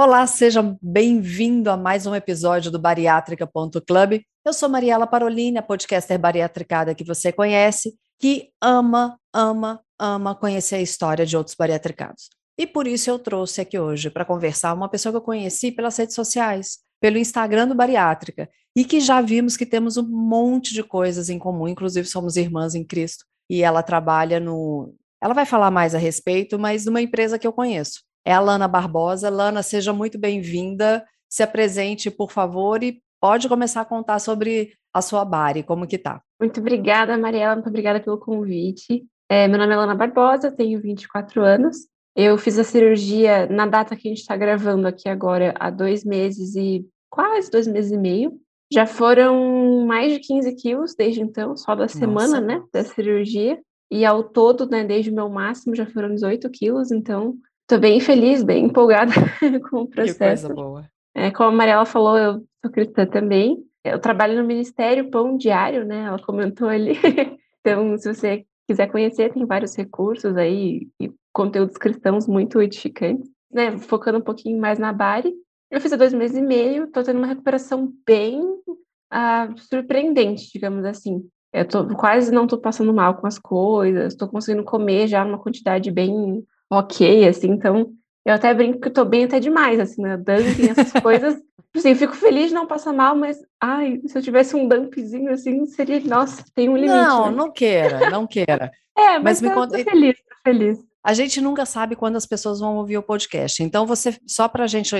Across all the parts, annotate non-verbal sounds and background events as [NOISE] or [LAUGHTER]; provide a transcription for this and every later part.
Olá, seja bem-vindo a mais um episódio do Bariátrica.club. Eu sou Mariela Parolini, a podcaster bariatricada que você conhece, que ama, ama, ama conhecer a história de outros bariatricados. E por isso eu trouxe aqui hoje para conversar uma pessoa que eu conheci pelas redes sociais, pelo Instagram do Bariátrica, e que já vimos que temos um monte de coisas em comum, inclusive somos irmãs em Cristo, e ela trabalha no. Ela vai falar mais a respeito, mas numa empresa que eu conheço é a Lana Barbosa. Lana, seja muito bem-vinda. Se apresente, por favor, e pode começar a contar sobre a sua Bari, como que tá. Muito obrigada, Mariela, muito obrigada pelo convite. É, meu nome é Lana Barbosa, tenho 24 anos. Eu fiz a cirurgia na data que a gente está gravando aqui agora, há dois meses e quase dois meses e meio. Já foram mais de 15 quilos desde então, só da semana, Nossa. né, da cirurgia. E ao todo, né, desde o meu máximo, já foram 18 quilos, então Estou bem feliz, bem empolgada [LAUGHS] com o processo. Que coisa boa. É, como a Mariela falou, eu sou cristã também. Eu trabalho no Ministério Pão Diário, né? Ela comentou ali. [LAUGHS] então, se você quiser conhecer, tem vários recursos aí e conteúdos cristãos muito edificantes. Né? Focando um pouquinho mais na Bari. Eu fiz há dois meses e meio, estou tendo uma recuperação bem uh, surpreendente, digamos assim. Eu tô, quase não estou passando mal com as coisas, estou conseguindo comer já numa quantidade bem ok, assim, então eu até brinco que eu tô bem até demais, assim, né, dumping, essas [LAUGHS] coisas, assim, fico feliz de não passar mal, mas, ai, se eu tivesse um dumpzinho, assim, seria, nossa, tem um limite. Não, né? não queira, não queira. é, mas, mas me conta... feliz, tô feliz. A gente nunca sabe quando as pessoas vão ouvir o podcast, então você, só pra gente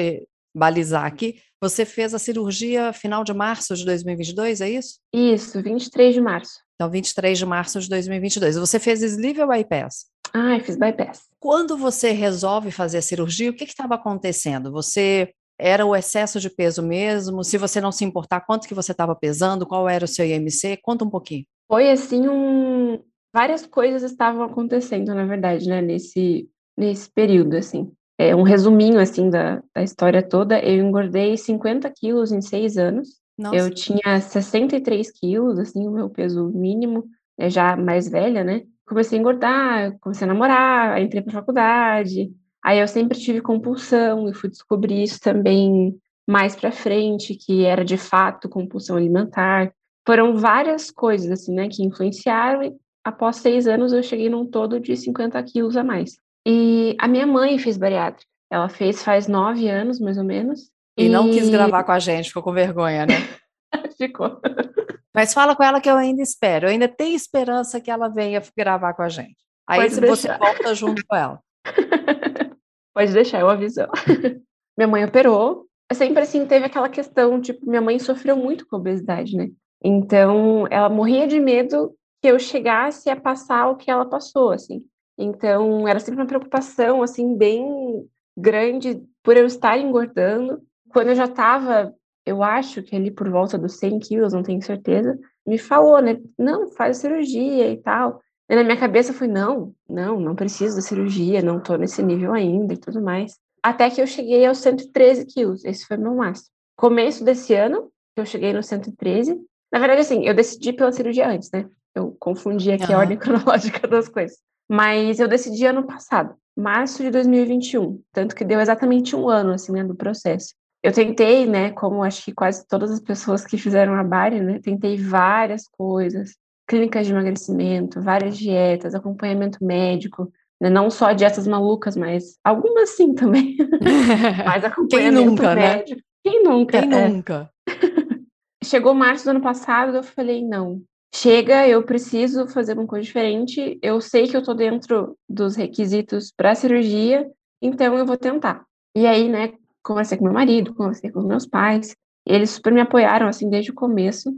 balizar aqui, você fez a cirurgia final de março de 2022, é isso? Isso, 23 de março. Então, 23 de março de 2022. Você fez sleeve ou bypass? Ah, fiz bypass. Quando você resolve fazer a cirurgia, o que estava acontecendo? Você era o excesso de peso mesmo? Se você não se importar, quanto que você estava pesando? Qual era o seu IMC? Conta um pouquinho. Foi assim um várias coisas estavam acontecendo, na verdade, né, nesse nesse período assim. É um resuminho assim da, da história toda. Eu engordei 50 quilos em seis anos. Nossa. Eu tinha 63 quilos, assim, o meu peso mínimo, é já mais velha, né? Comecei a engordar, comecei a namorar, entrei para faculdade. Aí eu sempre tive compulsão e fui descobrir isso também mais para frente, que era de fato compulsão alimentar. Foram várias coisas assim, né, que influenciaram e após seis anos eu cheguei num todo de 50 quilos a mais. E a minha mãe fez bariátrica. Ela fez faz nove anos, mais ou menos. E, e... não quis gravar com a gente, ficou com vergonha, né? [LAUGHS] [LAUGHS] ficou. Mas fala com ela que eu ainda espero. Eu ainda tenho esperança que ela venha gravar com a gente. Aí Pode você volta junto com ela. [LAUGHS] Pode deixar, eu aviso [LAUGHS] minha mãe operou. Sempre assim teve aquela questão, tipo, minha mãe sofreu muito com obesidade, né? Então, ela morria de medo que eu chegasse a passar o que ela passou, assim. Então, era sempre uma preocupação, assim, bem grande por eu estar engordando. Quando eu já estava eu acho que ali por volta dos 100 quilos, não tenho certeza, me falou, né? Não, faz cirurgia e tal. E na minha cabeça foi, não, não, não preciso da cirurgia, não tô nesse nível ainda e tudo mais. Até que eu cheguei aos 113 quilos, esse foi meu máximo. Começo desse ano, eu cheguei no 113. Na verdade, assim, eu decidi pela cirurgia antes, né? Eu confundi aqui uhum. a ordem [LAUGHS] cronológica das coisas. Mas eu decidi ano passado, março de 2021. Tanto que deu exatamente um ano, assim, né, do processo. Eu tentei, né, como acho que quase todas as pessoas que fizeram a Bari, né, tentei várias coisas, clínicas de emagrecimento, várias dietas, acompanhamento médico, né, não só dietas malucas, mas algumas sim também. [LAUGHS] mas acompanhamento Quem nunca, né? médico. Né? Quem nunca? Quem é. nunca? [LAUGHS] Chegou março do ano passado, eu falei, não, chega, eu preciso fazer uma coisa diferente, eu sei que eu tô dentro dos requisitos para cirurgia, então eu vou tentar. E aí, né, conversei com meu marido, conversei com os meus pais, eles super me apoiaram assim desde o começo.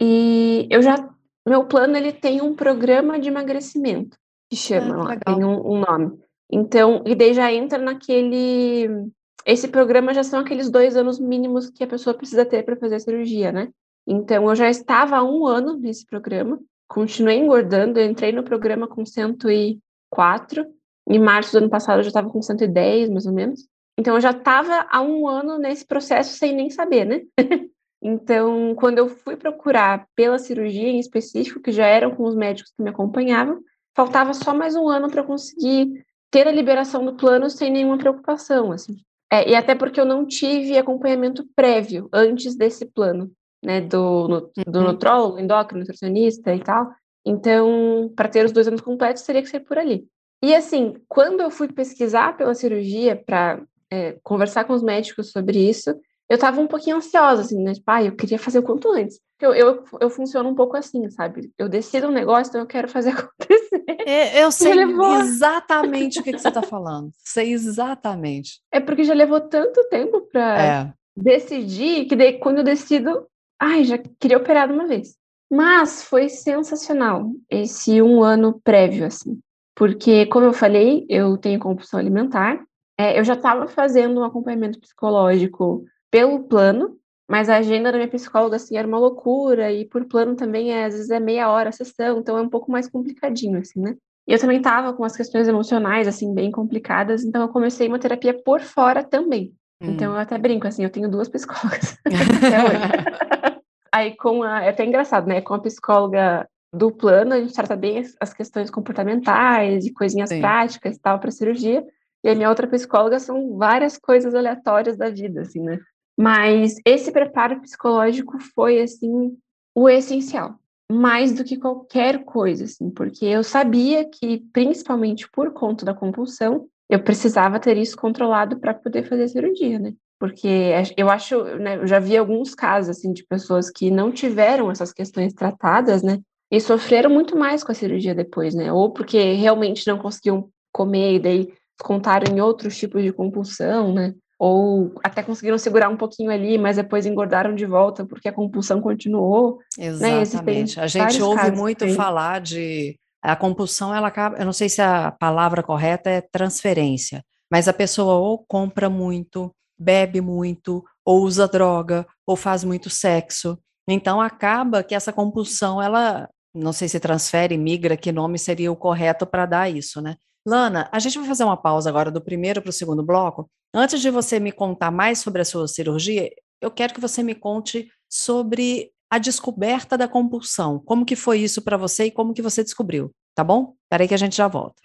E eu já meu plano ele tem um programa de emagrecimento que chama ah, lá, tem um, um, nome. Então, e daí já entra naquele esse programa já são aqueles dois anos mínimos que a pessoa precisa ter para fazer a cirurgia, né? Então, eu já estava há um ano nesse programa, continuei engordando, entrei no programa com 104, em março do ano passado eu já estava com 110, mais ou menos. Então, eu já estava há um ano nesse processo sem nem saber, né? [LAUGHS] então, quando eu fui procurar pela cirurgia em específico, que já eram com os médicos que me acompanhavam, faltava só mais um ano para conseguir ter a liberação do plano sem nenhuma preocupação, assim. É, e até porque eu não tive acompanhamento prévio antes desse plano, né, do, no, do uhum. nutrólogo, endócrino, nutricionista e tal. Então, para ter os dois anos completos, teria que ser por ali. E assim, quando eu fui pesquisar pela cirurgia para é, conversar com os médicos sobre isso, eu estava um pouquinho ansiosa, assim, né? Tipo, ah, eu queria fazer o quanto antes. Eu, eu, eu funciono um pouco assim, sabe? Eu decido um negócio, então eu quero fazer [LAUGHS] acontecer. É, eu sei levou... exatamente o que, que você está falando. Sei exatamente. É porque já levou tanto tempo para é. decidir que daí, quando eu decido, ai, já queria operar de uma vez. Mas foi sensacional esse um ano prévio, assim. Porque, como eu falei, eu tenho compulsão alimentar. É, eu já estava fazendo um acompanhamento psicológico pelo plano, mas a agenda da minha psicóloga, assim, era uma loucura, e por plano também, é, às vezes, é meia hora a sessão, então é um pouco mais complicadinho, assim, né? E eu também estava com as questões emocionais, assim, bem complicadas, então eu comecei uma terapia por fora também. Hum. Então eu até brinco, assim, eu tenho duas psicólogas [LAUGHS] até hoje. Aí com a, é até engraçado, né? Com a psicóloga do plano, a gente trata bem as, as questões comportamentais e coisinhas Sim. práticas e tal para cirurgia. E a minha outra psicóloga são várias coisas aleatórias da vida, assim, né? Mas esse preparo psicológico foi, assim, o essencial. Mais do que qualquer coisa, assim, porque eu sabia que, principalmente por conta da compulsão, eu precisava ter isso controlado para poder fazer a cirurgia, né? Porque eu acho, né, eu já vi alguns casos, assim, de pessoas que não tiveram essas questões tratadas, né? E sofreram muito mais com a cirurgia depois, né? Ou porque realmente não conseguiam comer e daí contaram em outros tipos de compulsão, né? Ou até conseguiram segurar um pouquinho ali, mas depois engordaram de volta porque a compulsão continuou. Né? Exatamente. Né? A gente ouve muito falar de a compulsão, ela acaba, eu não sei se a palavra correta é transferência, mas a pessoa ou compra muito, bebe muito, ou usa droga, ou faz muito sexo. Então acaba que essa compulsão, ela, não sei se transfere, migra, que nome seria o correto para dar isso, né? Lana, a gente vai fazer uma pausa agora do primeiro para o segundo bloco. Antes de você me contar mais sobre a sua cirurgia, eu quero que você me conte sobre a descoberta da compulsão. Como que foi isso para você e como que você descobriu, tá bom? Espera que a gente já volta.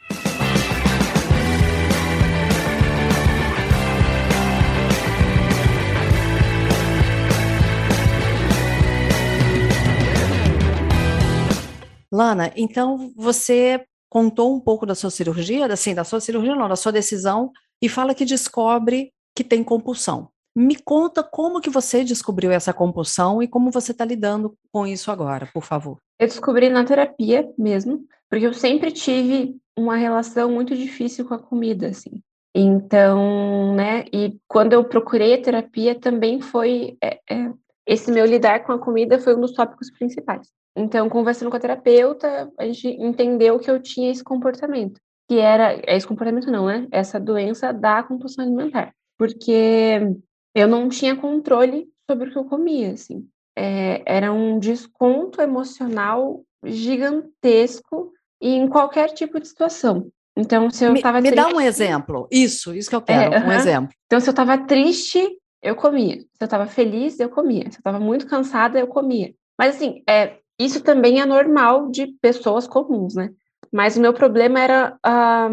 Lana, então você contou um pouco da sua cirurgia, assim, da sua cirurgia não, da sua decisão, e fala que descobre que tem compulsão. Me conta como que você descobriu essa compulsão e como você está lidando com isso agora, por favor. Eu descobri na terapia mesmo, porque eu sempre tive uma relação muito difícil com a comida, assim. Então, né, e quando eu procurei a terapia também foi, é, é, esse meu lidar com a comida foi um dos tópicos principais. Então, conversando com a terapeuta, a gente entendeu que eu tinha esse comportamento, que era, esse comportamento não, né? Essa doença da compulsão alimentar, porque eu não tinha controle sobre o que eu comia, assim. É, era um desconto emocional gigantesco em qualquer tipo de situação. Então, se eu estava Me, me dá um exemplo. Isso, isso que eu quero, é, um exemplo. Então, se eu estava triste, eu comia. Se eu estava feliz, eu comia. Se eu estava muito cansada, eu comia. Mas, assim, é, isso também é normal de pessoas comuns, né? Mas o meu problema era a,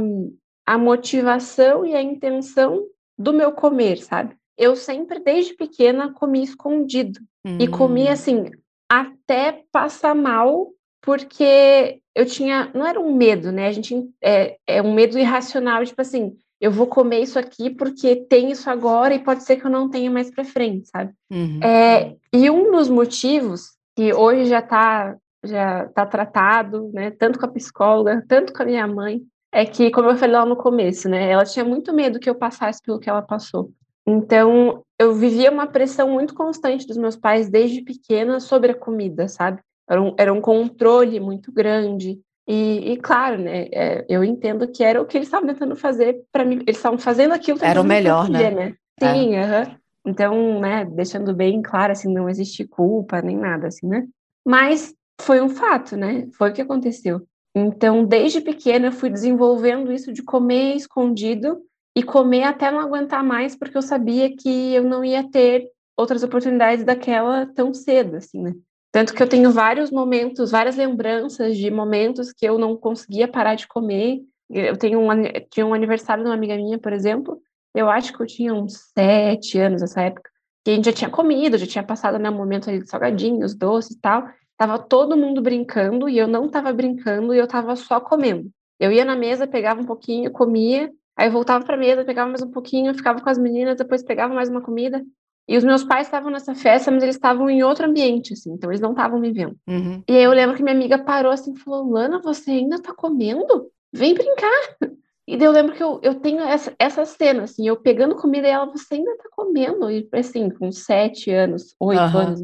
a motivação e a intenção do meu comer, sabe? Eu sempre, desde pequena, comi escondido. Hum. E comi, assim, até passar mal, porque eu tinha. Não era um medo, né? A gente. É, é um medo irracional, tipo assim, eu vou comer isso aqui porque tem isso agora e pode ser que eu não tenha mais para frente, sabe? Uhum. É, e um dos motivos que hoje já está já tá tratado, né, tanto com a psicóloga, tanto com a minha mãe, é que, como eu falei lá no começo, né, ela tinha muito medo que eu passasse pelo que ela passou. Então, eu vivia uma pressão muito constante dos meus pais desde pequena sobre a comida, sabe? Era um, era um controle muito grande. E, e claro, né, é, eu entendo que era o que eles estavam tentando fazer para mim. Eles estavam fazendo aquilo. Era o melhor, né? né? Sim, é. Uhum. Então, né, deixando bem claro, assim, não existe culpa nem nada, assim, né? Mas foi um fato, né? Foi o que aconteceu. Então, desde pequena, eu fui desenvolvendo isso de comer escondido e comer até não aguentar mais, porque eu sabia que eu não ia ter outras oportunidades daquela tão cedo, assim, né? Tanto que eu tenho vários momentos, várias lembranças de momentos que eu não conseguia parar de comer. Eu tenho um, tinha um aniversário de uma amiga minha, por exemplo, eu acho que eu tinha uns sete anos nessa época, que a gente já tinha comido, já tinha passado né, um momento ali de salgadinhos, doces e tal. Tava todo mundo brincando e eu não tava brincando e eu tava só comendo. Eu ia na mesa, pegava um pouquinho, comia, aí voltava para mesa, pegava mais um pouquinho, ficava com as meninas, depois pegava mais uma comida. E os meus pais estavam nessa festa, mas eles estavam em outro ambiente, assim, então eles não estavam me vendo. Uhum. E aí eu lembro que minha amiga parou assim e falou: Lana, você ainda tá comendo? Vem brincar. E daí eu lembro que eu, eu tenho essa, essa cena, assim, eu pegando comida e ela, você ainda tá comendo? E assim, com sete anos, oito uhum. anos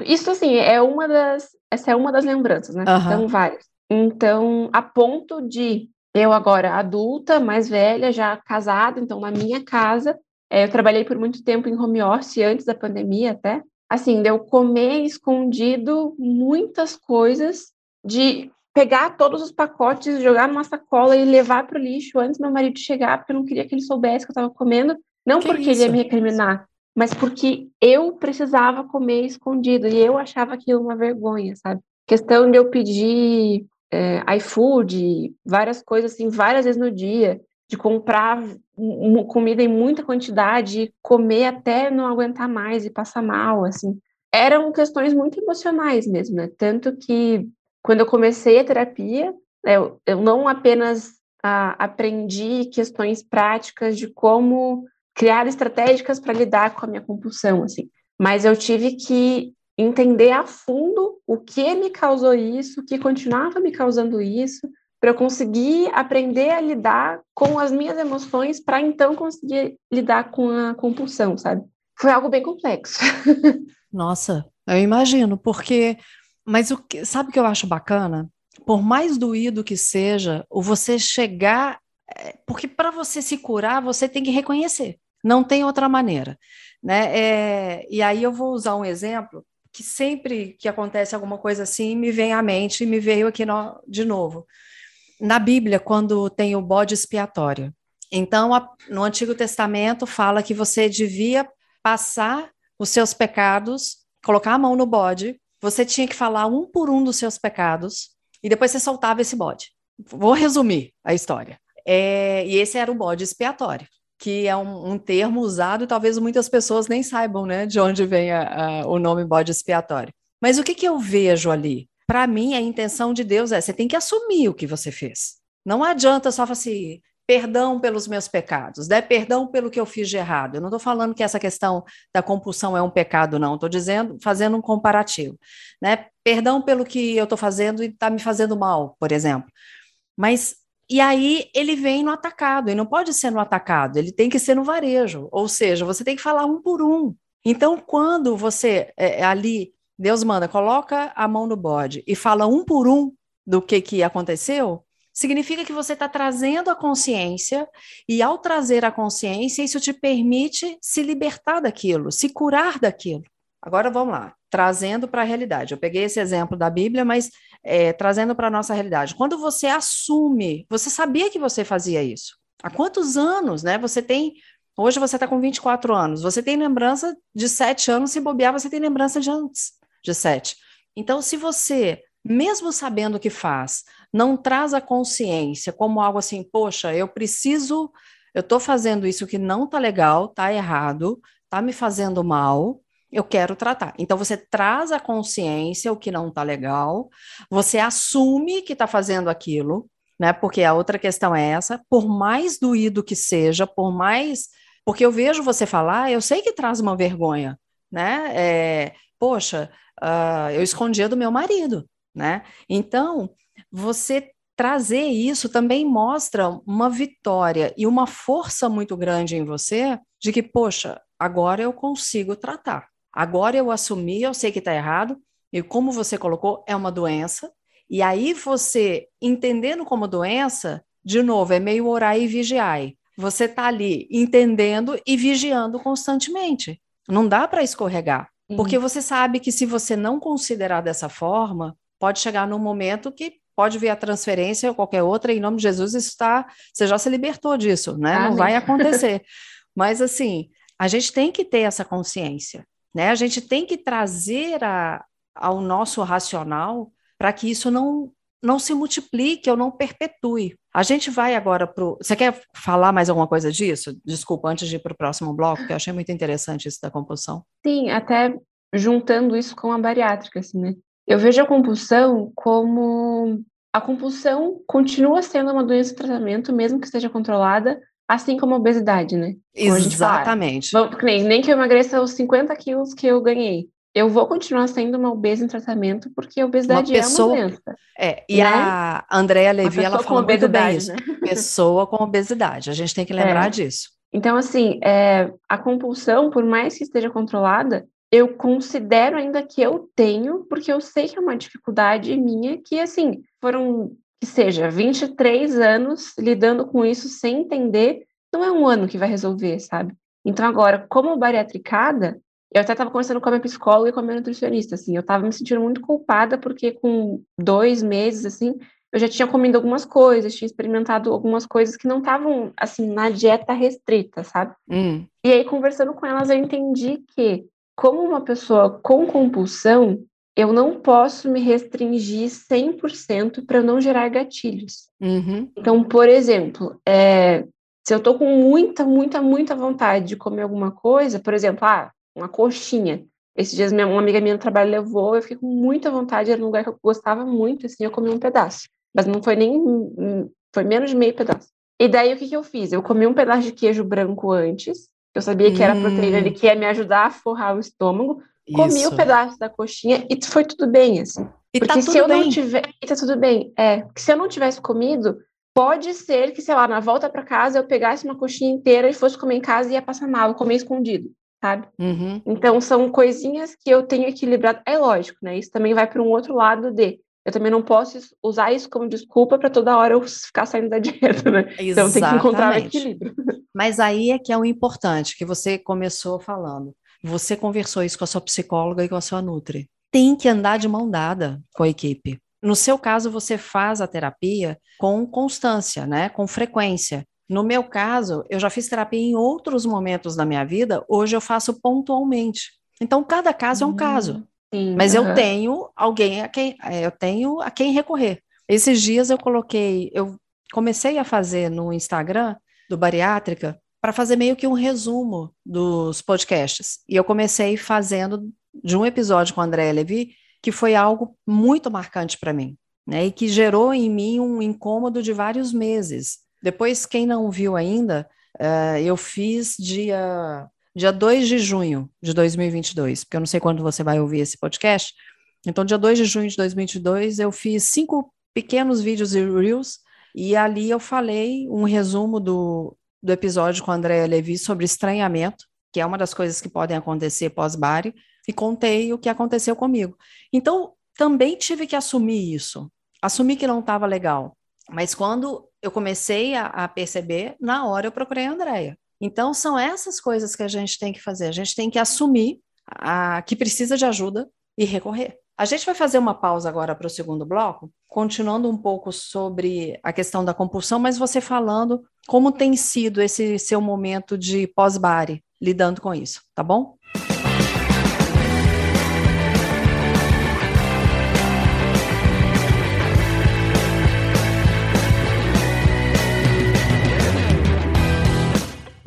Isso, assim, é uma das. Essa é uma das lembranças, né? Uhum. Então, várias. Então, a ponto de eu agora adulta, mais velha, já casada, então na minha casa, é, eu trabalhei por muito tempo em home office antes da pandemia até. Assim, de eu comer escondido muitas coisas, de pegar todos os pacotes, jogar numa sacola e levar para o lixo antes meu marido chegar, porque eu não queria que ele soubesse que eu estava comendo. Não que porque isso? ele ia me recriminar, mas porque eu precisava comer escondido e eu achava aquilo uma vergonha, sabe? Questão de eu pedir é, iFood, várias coisas assim, várias vezes no dia de comprar comida em muita quantidade, comer até não aguentar mais e passar mal, assim. Eram questões muito emocionais mesmo, né? Tanto que quando eu comecei a terapia, eu, eu não apenas a, aprendi questões práticas de como criar estratégias para lidar com a minha compulsão, assim, mas eu tive que entender a fundo o que me causou isso, o que continuava me causando isso, para eu conseguir aprender a lidar com as minhas emoções, para então conseguir lidar com a compulsão, sabe? Foi algo bem complexo. [LAUGHS] Nossa, eu imagino, porque. Mas o que, sabe o que eu acho bacana? Por mais doído que seja, o você chegar. É, porque para você se curar, você tem que reconhecer. Não tem outra maneira. Né? É, e aí eu vou usar um exemplo que sempre que acontece alguma coisa assim, me vem à mente e me veio aqui no, de novo na Bíblia, quando tem o bode expiatório. Então, a, no Antigo Testamento fala que você devia passar os seus pecados, colocar a mão no bode, você tinha que falar um por um dos seus pecados, e depois você soltava esse bode. Vou resumir a história. É, e esse era o bode expiatório, que é um, um, termo usado e talvez muitas pessoas nem saibam né, de onde vem a, a, o nome bode expiatório. Mas o que, que eu vejo ali? Para mim, a intenção de Deus é: você tem que assumir o que você fez. Não adianta só falar assim, perdão pelos meus pecados, né? perdão pelo que eu fiz de errado. Eu não estou falando que essa questão da compulsão é um pecado, não. Estou dizendo, fazendo um comparativo. Né? Perdão pelo que eu estou fazendo e está me fazendo mal, por exemplo. Mas e aí ele vem no atacado, e não pode ser no atacado, ele tem que ser no varejo. Ou seja, você tem que falar um por um. Então, quando você é, ali Deus manda, coloca a mão no bode e fala um por um do que, que aconteceu, significa que você está trazendo a consciência, e ao trazer a consciência, isso te permite se libertar daquilo, se curar daquilo. Agora vamos lá, trazendo para a realidade. Eu peguei esse exemplo da Bíblia, mas é, trazendo para a nossa realidade. Quando você assume, você sabia que você fazia isso. Há quantos anos, né? Você tem. Hoje você está com 24 anos, você tem lembrança de 7 anos, se bobear, você tem lembrança de antes de sete. Então, se você, mesmo sabendo o que faz, não traz a consciência como algo assim, poxa, eu preciso, eu estou fazendo isso que não está legal, está errado, está me fazendo mal, eu quero tratar. Então, você traz a consciência, o que não está legal, você assume que está fazendo aquilo, né? Porque a outra questão é essa, por mais doído que seja, por mais. Porque eu vejo você falar, eu sei que traz uma vergonha, né? É, poxa, uh, eu escondia do meu marido, né? Então, você trazer isso também mostra uma vitória e uma força muito grande em você de que, poxa, agora eu consigo tratar. Agora eu assumi, eu sei que está errado, e como você colocou, é uma doença. E aí você, entendendo como doença, de novo, é meio orar e vigiar. você está ali entendendo e vigiando constantemente. Não dá para escorregar. Porque você sabe que se você não considerar dessa forma, pode chegar num momento que pode vir a transferência ou qualquer outra, em nome de Jesus, isso está. Você já se libertou disso, né? Amém. Não vai acontecer. [LAUGHS] Mas assim, a gente tem que ter essa consciência, né? A gente tem que trazer a, ao nosso racional para que isso não não se multiplique ou não perpetue. A gente vai agora para o. Você quer falar mais alguma coisa disso? Desculpa, antes de ir para o próximo bloco, que eu achei muito interessante isso da compulsão. Sim, até juntando isso com a bariátrica, assim, né? Eu vejo a compulsão como. A compulsão continua sendo uma doença de tratamento, mesmo que esteja controlada, assim como a obesidade, né? Como Exatamente. Fala, nem, nem que eu emagreça os 50 quilos que eu ganhei eu vou continuar sendo uma obesa em tratamento porque a obesidade uma pessoa, é uma doença. É, e né? a Andrea Levi, ela falou muito bem isso. Né? [LAUGHS] Pessoa com obesidade, a gente tem que lembrar é. disso. Então, assim, é, a compulsão, por mais que esteja controlada, eu considero ainda que eu tenho, porque eu sei que é uma dificuldade minha, que, assim, foram, que seja, 23 anos lidando com isso sem entender, não é um ano que vai resolver, sabe? Então, agora, como bariatricada, eu até estava conversando com a minha psicóloga e com a minha nutricionista, assim, eu estava me sentindo muito culpada porque com dois meses, assim, eu já tinha comido algumas coisas, tinha experimentado algumas coisas que não estavam, assim, na dieta restrita, sabe? Hum. E aí, conversando com elas, eu entendi que, como uma pessoa com compulsão, eu não posso me restringir 100% para não gerar gatilhos. Uhum. Então, por exemplo, é, se eu tô com muita, muita, muita vontade de comer alguma coisa, por exemplo, ah, uma coxinha. Esses dias minha, uma amiga minha no trabalho levou, eu fiquei com muita vontade, era um lugar que eu gostava muito, assim, eu comi um pedaço. Mas não foi nem, foi menos de meio pedaço. E daí o que, que eu fiz? Eu comi um pedaço de queijo branco antes, eu sabia que era hum. proteína ali que ia me ajudar a forrar o estômago. Comi o um pedaço da coxinha e foi tudo bem, assim. E porque tá se eu bem. não tiver. E tá tudo bem. É. Porque se eu não tivesse comido, pode ser que, sei lá, na volta para casa eu pegasse uma coxinha inteira e fosse comer em casa e ia passar mal, comer escondido sabe? Uhum. Então são coisinhas que eu tenho equilibrado. É lógico, né? Isso também vai para um outro lado de eu também não posso usar isso como desculpa para toda hora eu ficar saindo da [LAUGHS] dieta, né? Exatamente. Então tem que encontrar o equilíbrio. Mas aí é que é o importante, que você começou falando. Você conversou isso com a sua psicóloga e com a sua Nutri. Tem que andar de mão dada com a equipe. No seu caso, você faz a terapia com constância, né? Com frequência. No meu caso, eu já fiz terapia em outros momentos da minha vida, hoje eu faço pontualmente. Então, cada caso uhum. é um caso. Hum, sim, Mas uhum. eu tenho alguém a quem é, eu tenho a quem recorrer. Esses dias eu coloquei, eu comecei a fazer no Instagram do Bariátrica para fazer meio que um resumo dos podcasts. E eu comecei fazendo de um episódio com a Andréa Levi, que foi algo muito marcante para mim, né? E que gerou em mim um incômodo de vários meses. Depois, quem não viu ainda, uh, eu fiz dia, dia 2 de junho de 2022, porque eu não sei quando você vai ouvir esse podcast. Então, dia 2 de junho de 2022, eu fiz cinco pequenos vídeos e reels, e ali eu falei um resumo do, do episódio com a Andrea Levi sobre estranhamento, que é uma das coisas que podem acontecer pós-bari, e contei o que aconteceu comigo. Então, também tive que assumir isso, assumir que não estava legal. Mas quando eu comecei a, a perceber, na hora eu procurei a Andrea. Então, são essas coisas que a gente tem que fazer. A gente tem que assumir a, que precisa de ajuda e recorrer. A gente vai fazer uma pausa agora para o segundo bloco, continuando um pouco sobre a questão da compulsão, mas você falando como tem sido esse seu momento de pós-bari, lidando com isso, tá bom?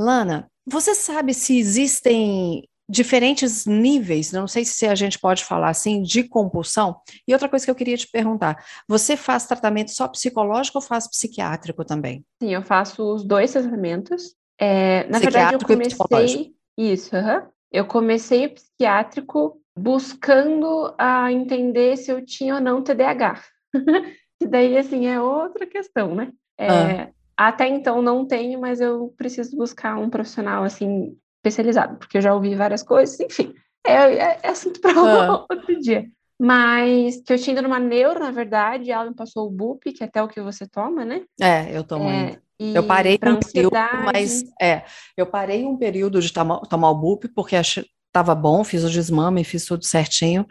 Lana, você sabe se existem diferentes níveis, não sei se a gente pode falar assim, de compulsão? E outra coisa que eu queria te perguntar, você faz tratamento só psicológico ou faz psiquiátrico também? Sim, eu faço os dois tratamentos. É, na verdade, eu comecei... Isso, uhum. eu comecei o psiquiátrico buscando a entender se eu tinha ou não TDAH. [LAUGHS] que daí, assim, é outra questão, né? É, ah. Até então não tenho, mas eu preciso buscar um profissional assim especializado, porque eu já ouvi várias coisas, enfim. É, é, é assunto para ah. [LAUGHS] outro dia. mas que eu tinha ido numa neuro, na verdade, ela me passou o BUP, que é até o que você toma, né? É, eu tomo é. Eu parei um período, mas é, eu parei um período de tomar, tomar o BUP porque estava bom, fiz o desmame, fiz tudo certinho,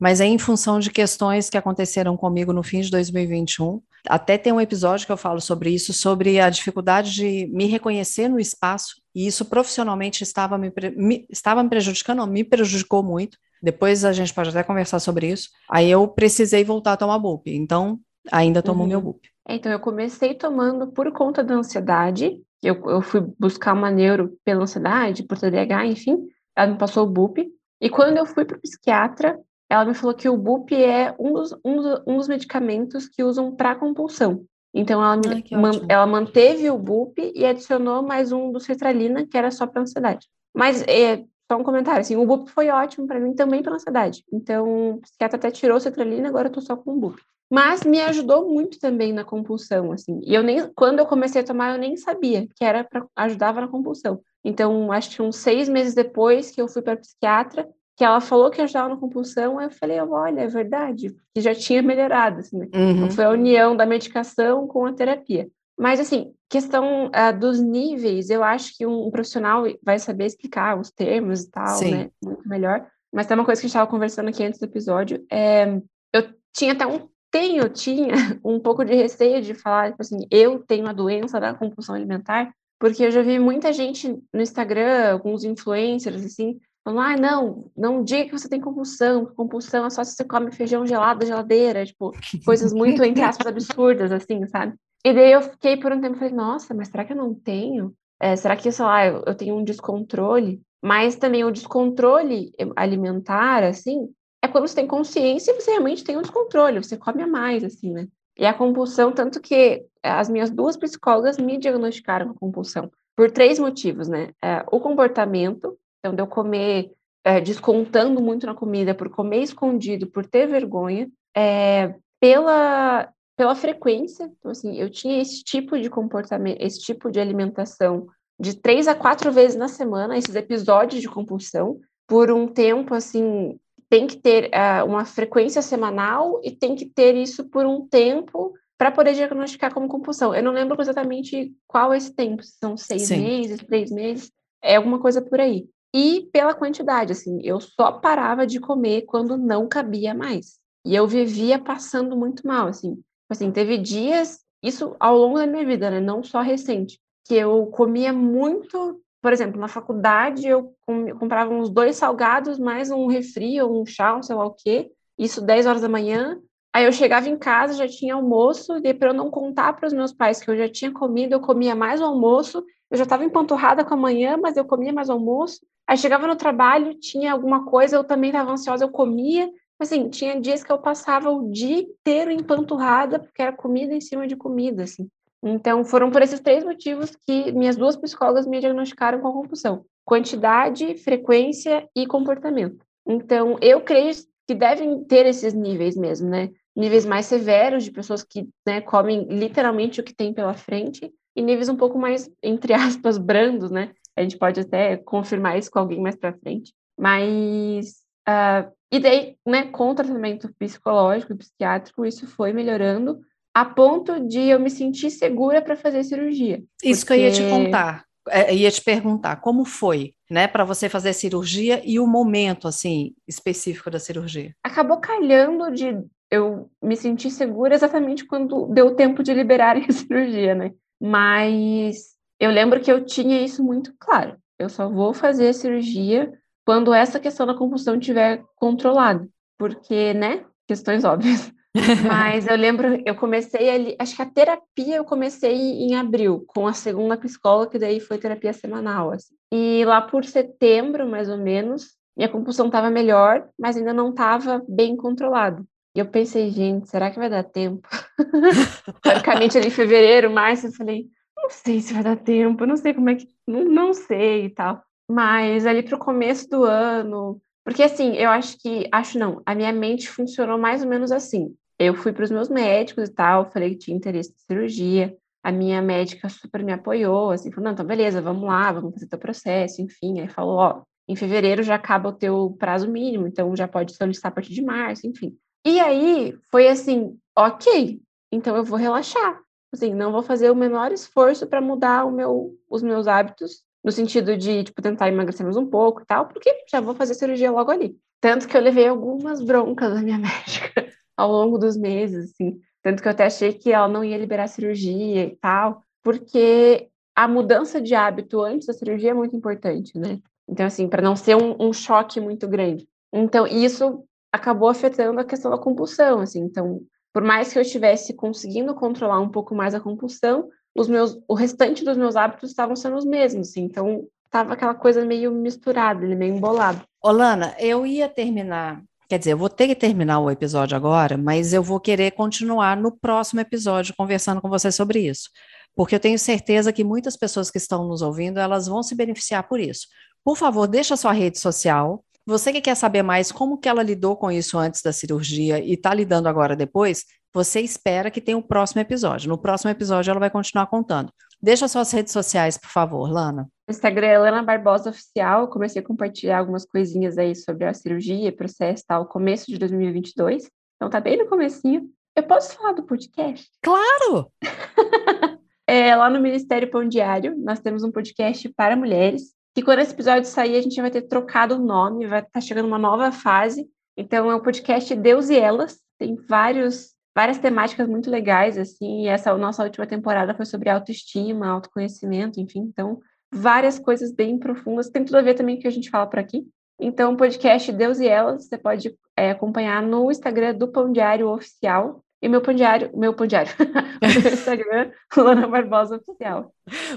mas é em função de questões que aconteceram comigo no fim de 2021. Até tem um episódio que eu falo sobre isso, sobre a dificuldade de me reconhecer no espaço, e isso profissionalmente estava me, me estava me prejudicando, me prejudicou muito. Depois a gente pode até conversar sobre isso. Aí eu precisei voltar a tomar BUP, então ainda tomo uhum. meu BUP. Então eu comecei tomando por conta da ansiedade, eu, eu fui buscar uma neuro pela ansiedade, por TDAH, enfim, ela me passou o BUP, e quando eu fui para o psiquiatra, ela me falou que o BUP é um dos, um dos, um dos medicamentos que usam para compulsão. Então, ela, Ai, man, ela manteve o BUP e adicionou mais um do Citralina, que era só para ansiedade. Mas, é, só um comentário, assim, o BUP foi ótimo para mim também para ansiedade. Então, o psiquiatra até tirou o Citralina, agora eu tô só com o BUP. Mas me ajudou muito também na compulsão, assim. E eu nem, quando eu comecei a tomar, eu nem sabia que era para ajudava na compulsão. Então, acho que uns seis meses depois que eu fui para psiquiatra, que ela falou que ajudava na compulsão, eu falei, olha, é verdade, que já tinha melhorado, assim, né? Uhum. Então, foi a união da medicação com a terapia. Mas, assim, questão uh, dos níveis, eu acho que um, um, profissional vai saber explicar os termos e tal, Sim. né? Muito melhor. Mas tem uma coisa que a gente estava conversando aqui antes do episódio, é, eu tinha até um tenho, tinha [LAUGHS] um pouco de receio de falar, tipo assim, eu tenho a doença da compulsão alimentar, porque eu já vi muita gente no Instagram, alguns influencers, assim, falando, ah, não, não diga que você tem compulsão, compulsão é só se você come feijão gelado da geladeira, tipo, [LAUGHS] coisas muito, entre aspas, absurdas, assim, sabe? E daí eu fiquei por um tempo, falei, nossa, mas será que eu não tenho? É, será que, sei lá, eu, eu tenho um descontrole? Mas também o descontrole alimentar, assim, é quando você tem consciência e você realmente tem um descontrole, você come a mais, assim, né? E a compulsão, tanto que as minhas duas psicólogas me diagnosticaram com compulsão, por três motivos, né? É, o comportamento, então, de eu comer é, descontando muito na comida, por comer escondido, por ter vergonha, é, pela, pela frequência. Então, assim, eu tinha esse tipo de comportamento, esse tipo de alimentação de três a quatro vezes na semana, esses episódios de compulsão, por um tempo, assim, tem que ter uh, uma frequência semanal e tem que ter isso por um tempo para poder diagnosticar como compulsão. Eu não lembro exatamente qual é esse tempo, se são seis Sim. meses, três meses, é alguma coisa por aí e pela quantidade, assim, eu só parava de comer quando não cabia mais. E eu vivia passando muito mal, assim. Assim, teve dias, isso ao longo da minha vida, né, não só recente, que eu comia muito, por exemplo, na faculdade eu comprava uns dois salgados, mais um refri ou um chá, sei lá o quê, isso 10 horas da manhã, Aí eu chegava em casa, já tinha almoço, e para eu não contar para os meus pais que eu já tinha comido, eu comia mais o almoço, eu já estava empanturrada com a manhã, mas eu comia mais almoço. Aí chegava no trabalho, tinha alguma coisa, eu também estava ansiosa, eu comia. Assim, tinha dias que eu passava o dia inteiro empanturrada, porque era comida em cima de comida, assim. Então, foram por esses três motivos que minhas duas psicólogas me diagnosticaram com compulsão: quantidade, frequência e comportamento. Então, eu creio que devem ter esses níveis mesmo, né? Níveis mais severos de pessoas que né, comem literalmente o que tem pela frente, e níveis um pouco mais, entre aspas, brandos, né? A gente pode até confirmar isso com alguém mais para frente. Mas. Uh, e daí, né, com o tratamento psicológico e psiquiátrico, isso foi melhorando a ponto de eu me sentir segura para fazer cirurgia. Isso porque... que eu ia te contar, é, ia te perguntar, como foi, né, para você fazer a cirurgia e o momento, assim, específico da cirurgia? Acabou calhando de eu me sentir segura exatamente quando deu tempo de liberarem [LAUGHS] a cirurgia, né? Mas eu lembro que eu tinha isso muito claro. Eu só vou fazer a cirurgia quando essa questão da compulsão estiver controlada, porque, né? Questões óbvias. [LAUGHS] Mas eu lembro, eu comecei ali, acho que a terapia eu comecei em abril, com a segunda psicóloga, que daí foi terapia semanal. Assim. E lá por setembro, mais ou menos, minha compulsão estava melhor, mas ainda não estava bem controlada. E eu pensei, gente, será que vai dar tempo? [LAUGHS] Teoricamente, ali em fevereiro, março, eu falei, não sei se vai dar tempo, não sei como é que. Não, não sei e tal. Mas ali para o começo do ano. Porque assim, eu acho que. Acho não, a minha mente funcionou mais ou menos assim. Eu fui para os meus médicos e tal, falei que tinha interesse em cirurgia. A minha médica super me apoiou, assim, falou: não, então beleza, vamos lá, vamos fazer teu processo, enfim. Aí falou: ó, em fevereiro já acaba o teu prazo mínimo, então já pode solicitar a partir de março, enfim. E aí foi assim, ok, então eu vou relaxar. Assim, não vou fazer o menor esforço para mudar o meu, os meus hábitos, no sentido de, tipo, tentar emagrecer mais um pouco e tal, porque já vou fazer cirurgia logo ali. Tanto que eu levei algumas broncas da minha [LAUGHS] médica ao longo dos meses, assim. Tanto que eu até achei que ela não ia liberar cirurgia e tal, porque a mudança de hábito antes da cirurgia é muito importante, né? Então, assim, para não ser um, um, choque muito grande. Então, isso acabou afetando a questão da compulsão, assim. Então, por mais que eu estivesse conseguindo controlar um pouco mais a compulsão, os meus, o restante dos meus hábitos estavam sendo os mesmos, assim. Então, tava aquela coisa meio misturada, meio embolado. Olana, eu ia terminar Quer dizer, eu vou ter que terminar o episódio agora, mas eu vou querer continuar no próximo episódio conversando com você sobre isso. Porque eu tenho certeza que muitas pessoas que estão nos ouvindo, elas vão se beneficiar por isso. Por favor, deixa sua rede social. Você que quer saber mais como que ela lidou com isso antes da cirurgia e está lidando agora depois, você espera que tenha o um próximo episódio. No próximo episódio ela vai continuar contando. Deixa suas redes sociais, por favor, Lana. Instagram é Lana Barbosa Oficial. Comecei a compartilhar algumas coisinhas aí sobre a cirurgia, processo tal, começo de 2022. Então tá bem no comecinho. Eu posso falar do podcast? Claro! [LAUGHS] é, lá no Ministério Pão Diário, nós temos um podcast para mulheres. E quando esse episódio sair, a gente vai ter trocado o nome, vai estar tá chegando uma nova fase. Então é o podcast Deus e Elas. Tem vários várias temáticas muito legais, assim, e essa nossa última temporada foi sobre autoestima, autoconhecimento, enfim, então, várias coisas bem profundas, tem tudo a ver também com o que a gente fala por aqui. Então, o podcast Deus e Elas, você pode é, acompanhar no Instagram do Pão Diário Oficial, e meu pão diário, meu pão diário, [LAUGHS] o meu Instagram, [LAUGHS] Lana Barbosa Oficial.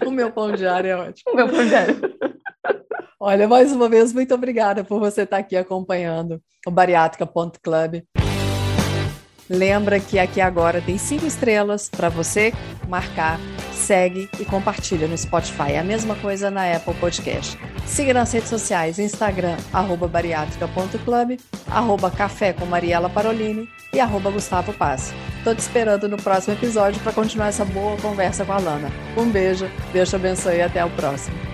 O meu pão diário é ótimo. O meu pão diário. Olha, mais uma vez, muito obrigada por você estar aqui acompanhando o Bariátrica.club. Lembra que aqui agora tem cinco estrelas para você marcar, segue e compartilha no Spotify. É a mesma coisa na Apple Podcast. Siga nas redes sociais, Instagram, arroba bariátrica.club, arroba café com Mariela Parolini e arroba Gustavo Paz. Tô te esperando no próximo episódio para continuar essa boa conversa com a Lana. Um beijo, Deus te abençoe e até o próximo.